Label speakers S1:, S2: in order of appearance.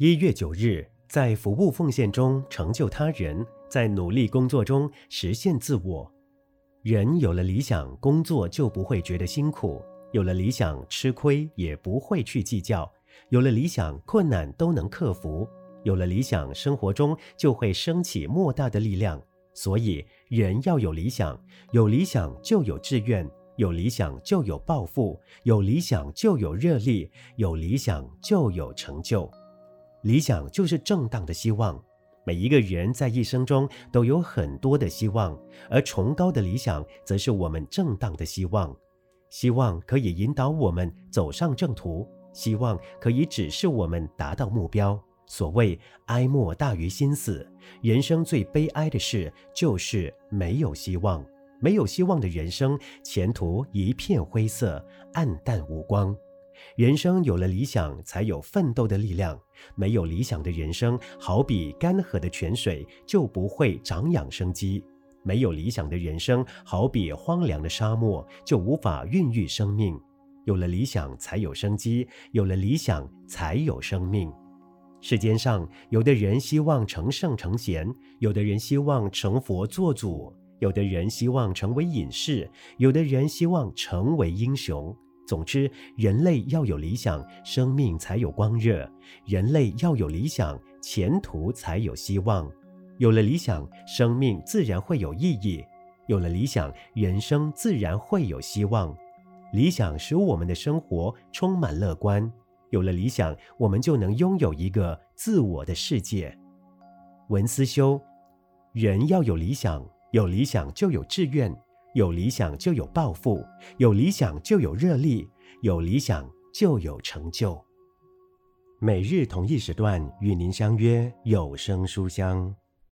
S1: 一月九日，在服务奉献中成就他人，在努力工作中实现自我。人有了理想，工作就不会觉得辛苦；有了理想，吃亏也不会去计较；有了理想，困难都能克服；有了理想，生活中就会升起莫大的力量。所以，人要有理想，有理想就有志愿，有理想就有抱负，有理想就有热力，有理想就有成就。理想就是正当的希望。每一个人在一生中都有很多的希望，而崇高的理想则是我们正当的希望。希望可以引导我们走上正途，希望可以指示我们达到目标。所谓哀莫大于心死，人生最悲哀的事就是没有希望。没有希望的人生，前途一片灰色，暗淡无光。人生有了理想，才有奋斗的力量。没有理想的人生，好比干涸的泉水，就不会长养生机；没有理想的人生，好比荒凉的沙漠，就无法孕育生命。有了理想，才有生机；有了理想，才有生命。世间上，有的人希望成圣成贤，有的人希望成佛做主，有的人希望成为隐士，有的人希望成为英雄。总之，人类要有理想，生命才有光热；人类要有理想，前途才有希望。有了理想，生命自然会有意义；有了理想，人生自然会有希望。理想使我们的生活充满乐观；有了理想，我们就能拥有一个自我的世界。文思修，人要有理想，有理想就有志愿。有理想就有抱负，有理想就有热力，有理想就有成就。每日同一时段与您相约有声书香。